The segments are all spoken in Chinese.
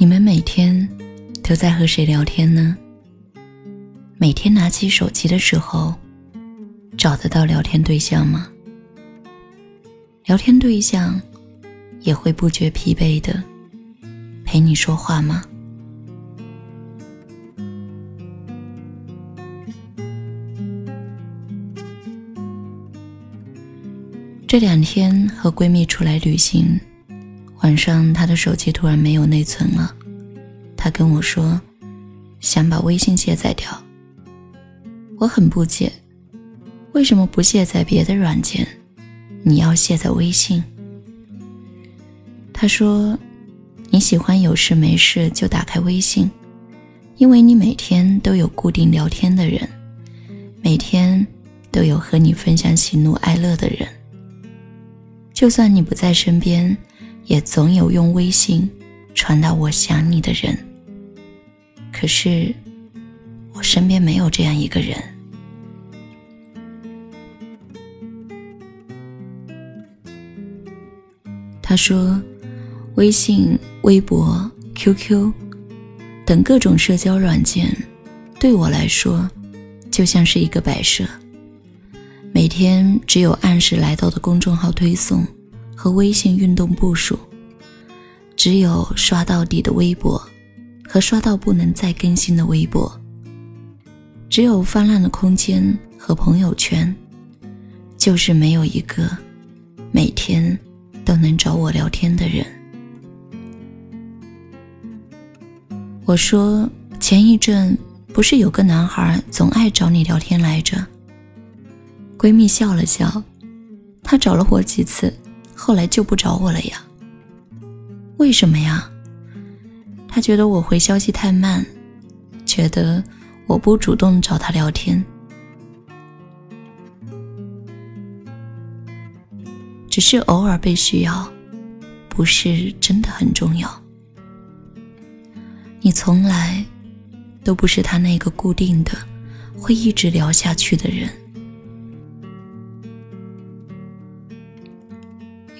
你们每天都在和谁聊天呢？每天拿起手机的时候，找得到聊天对象吗？聊天对象也会不觉疲惫的陪你说话吗？这两天和闺蜜出来旅行。晚上，他的手机突然没有内存了，他跟我说，想把微信卸载掉。我很不解，为什么不卸载别的软件，你要卸载微信？他说，你喜欢有事没事就打开微信，因为你每天都有固定聊天的人，每天都有和你分享喜怒哀乐的人，就算你不在身边。也总有用微信传达我想你的人，可是我身边没有这样一个人。他说，微信、微博、QQ 等各种社交软件，对我来说就像是一个摆设，每天只有按时来到的公众号推送。和微信运动步数，只有刷到底的微博，和刷到不能再更新的微博，只有泛滥的空间和朋友圈，就是没有一个每天都能找我聊天的人。我说前一阵不是有个男孩总爱找你聊天来着？闺蜜笑了笑，他找了我几次。后来就不找我了呀？为什么呀？他觉得我回消息太慢，觉得我不主动找他聊天，只是偶尔被需要，不是真的很重要。你从来都不是他那个固定的、会一直聊下去的人。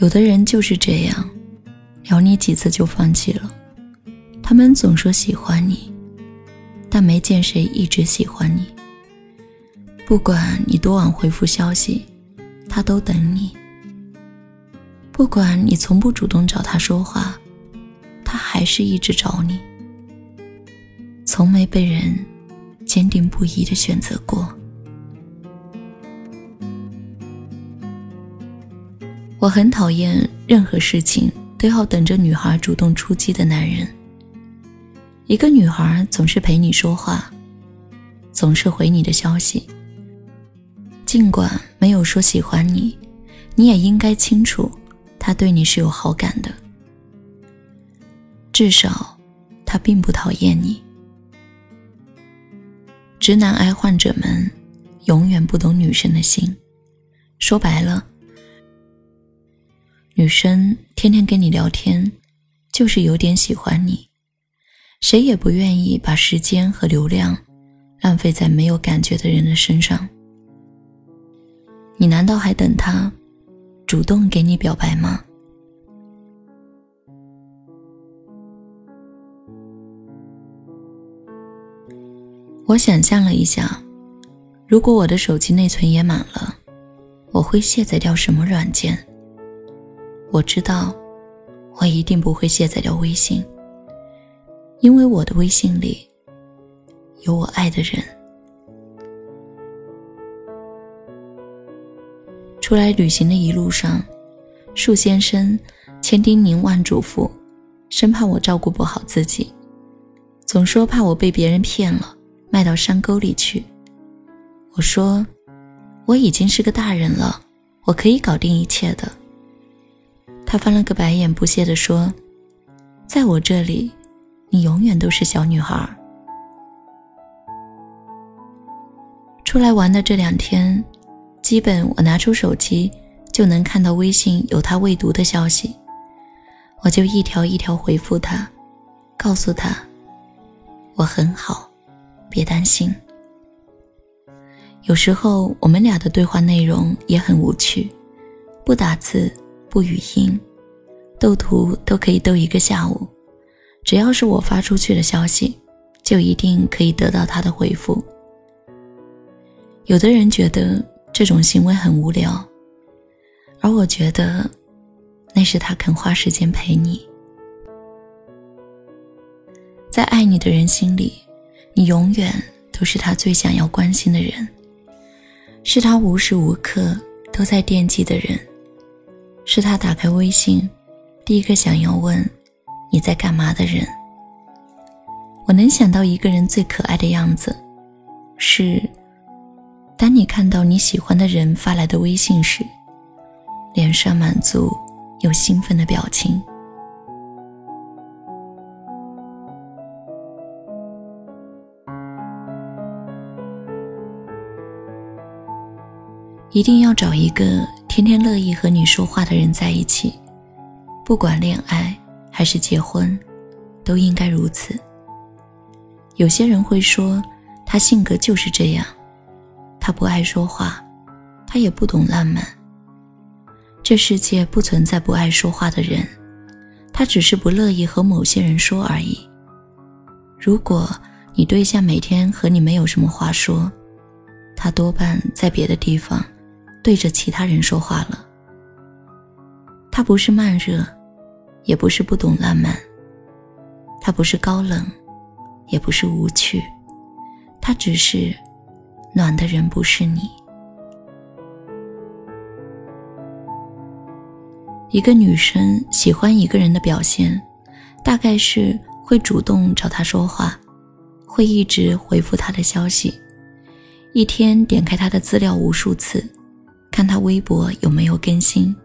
有的人就是这样，聊你几次就放弃了。他们总说喜欢你，但没见谁一直喜欢你。不管你多晚回复消息，他都等你；不管你从不主动找他说话，他还是一直找你。从没被人坚定不移的选择过。我很讨厌任何事情都要等着女孩主动出击的男人。一个女孩总是陪你说话，总是回你的消息，尽管没有说喜欢你，你也应该清楚，她对你是有好感的。至少，她并不讨厌你。直男癌患者们永远不懂女生的心，说白了。女生天天跟你聊天，就是有点喜欢你。谁也不愿意把时间和流量浪费在没有感觉的人的身上。你难道还等他主动给你表白吗？我想象了一下，如果我的手机内存也满了，我会卸载掉什么软件？我知道，我一定不会卸载掉微信，因为我的微信里有我爱的人。出来旅行的一路上，树先生千叮咛万嘱咐，生怕我照顾不好自己，总说怕我被别人骗了，卖到山沟里去。我说，我已经是个大人了，我可以搞定一切的。他翻了个白眼，不屑地说：“在我这里，你永远都是小女孩。”出来玩的这两天，基本我拿出手机就能看到微信有他未读的消息，我就一条一条回复他，告诉他：“我很好，别担心。”有时候我们俩的对话内容也很无趣，不打字。不语音，斗图都可以斗一个下午，只要是我发出去的消息，就一定可以得到他的回复。有的人觉得这种行为很无聊，而我觉得那是他肯花时间陪你。在爱你的人心里，你永远都是他最想要关心的人，是他无时无刻都在惦记的人，是他打开微信第一个想要问你在干嘛的人。我能想到一个人最可爱的样子，是当你看到你喜欢的人发来的微信时，脸上满足又兴奋的表情。一定要找一个天天乐意和你说话的人在一起，不管恋爱还是结婚，都应该如此。有些人会说，他性格就是这样，他不爱说话，他也不懂浪漫。这世界不存在不爱说话的人，他只是不乐意和某些人说而已。如果你对象每天和你没有什么话说，他多半在别的地方。对着其他人说话了。他不是慢热，也不是不懂浪漫。他不是高冷，也不是无趣。他只是暖的人不是你。一个女生喜欢一个人的表现，大概是会主动找他说话，会一直回复他的消息，一天点开他的资料无数次。看他微博有没有更新，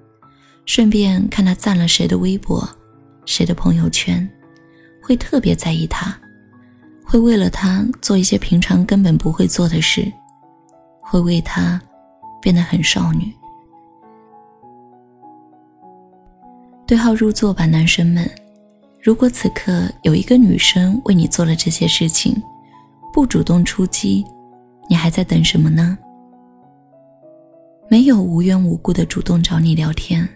顺便看他赞了谁的微博，谁的朋友圈，会特别在意他，会为了他做一些平常根本不会做的事，会为他变得很少女。对号入座吧，男生们！如果此刻有一个女生为你做了这些事情，不主动出击，你还在等什么呢？没有无缘无故的主动找你聊天，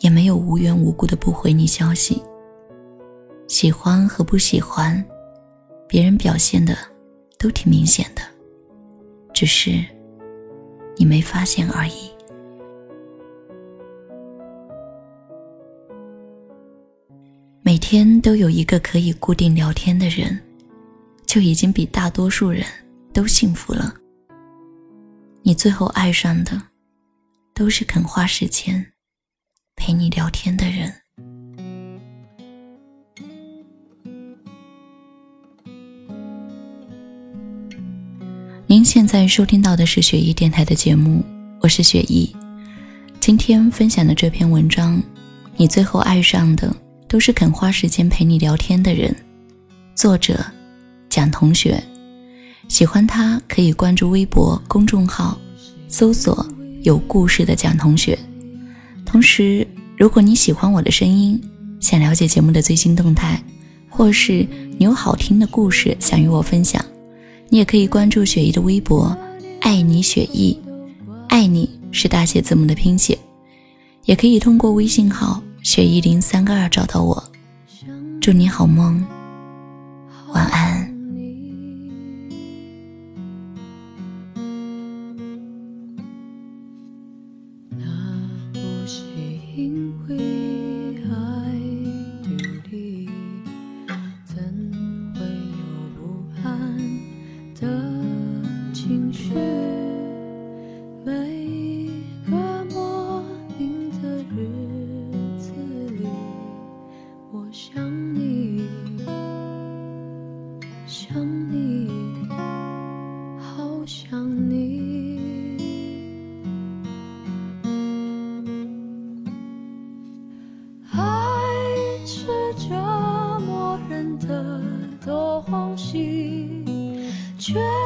也没有无缘无故的不回你消息。喜欢和不喜欢，别人表现的都挺明显的，只是你没发现而已。每天都有一个可以固定聊天的人，就已经比大多数人都幸福了。你最后爱上的，都是肯花时间陪你聊天的人。您现在收听到的是雪姨电台的节目，我是雪姨。今天分享的这篇文章，你最后爱上的都是肯花时间陪你聊天的人。作者：蒋同学。喜欢他可以关注微博公众号，搜索“有故事的蒋同学”。同时，如果你喜欢我的声音，想了解节目的最新动态，或是你有好听的故事想与我分享，你也可以关注雪姨的微博“爱你雪姨”，爱你是大写字母的拼写，也可以通过微信号“雪姨零三个二”找到我。祝你好梦，晚安。却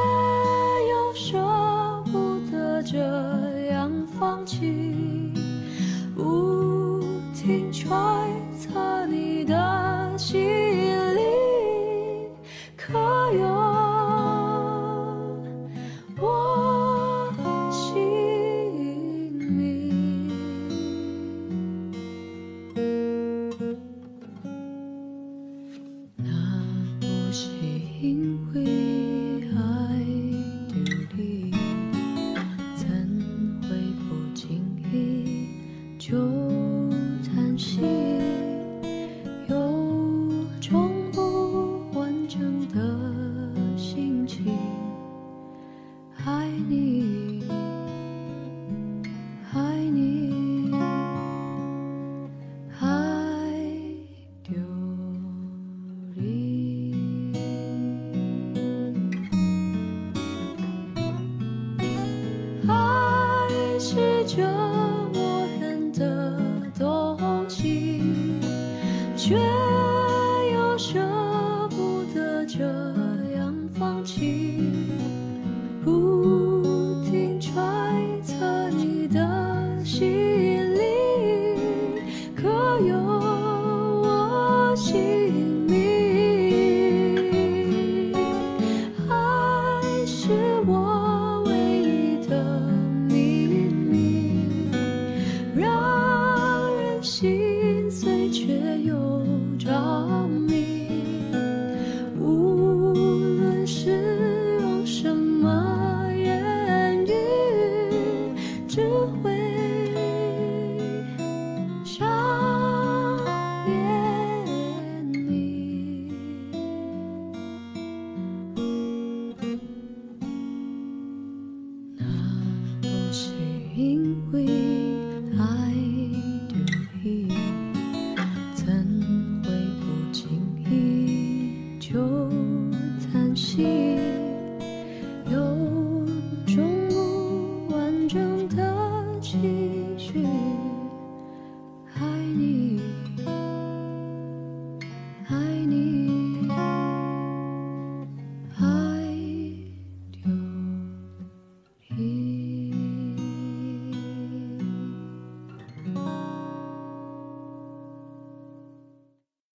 却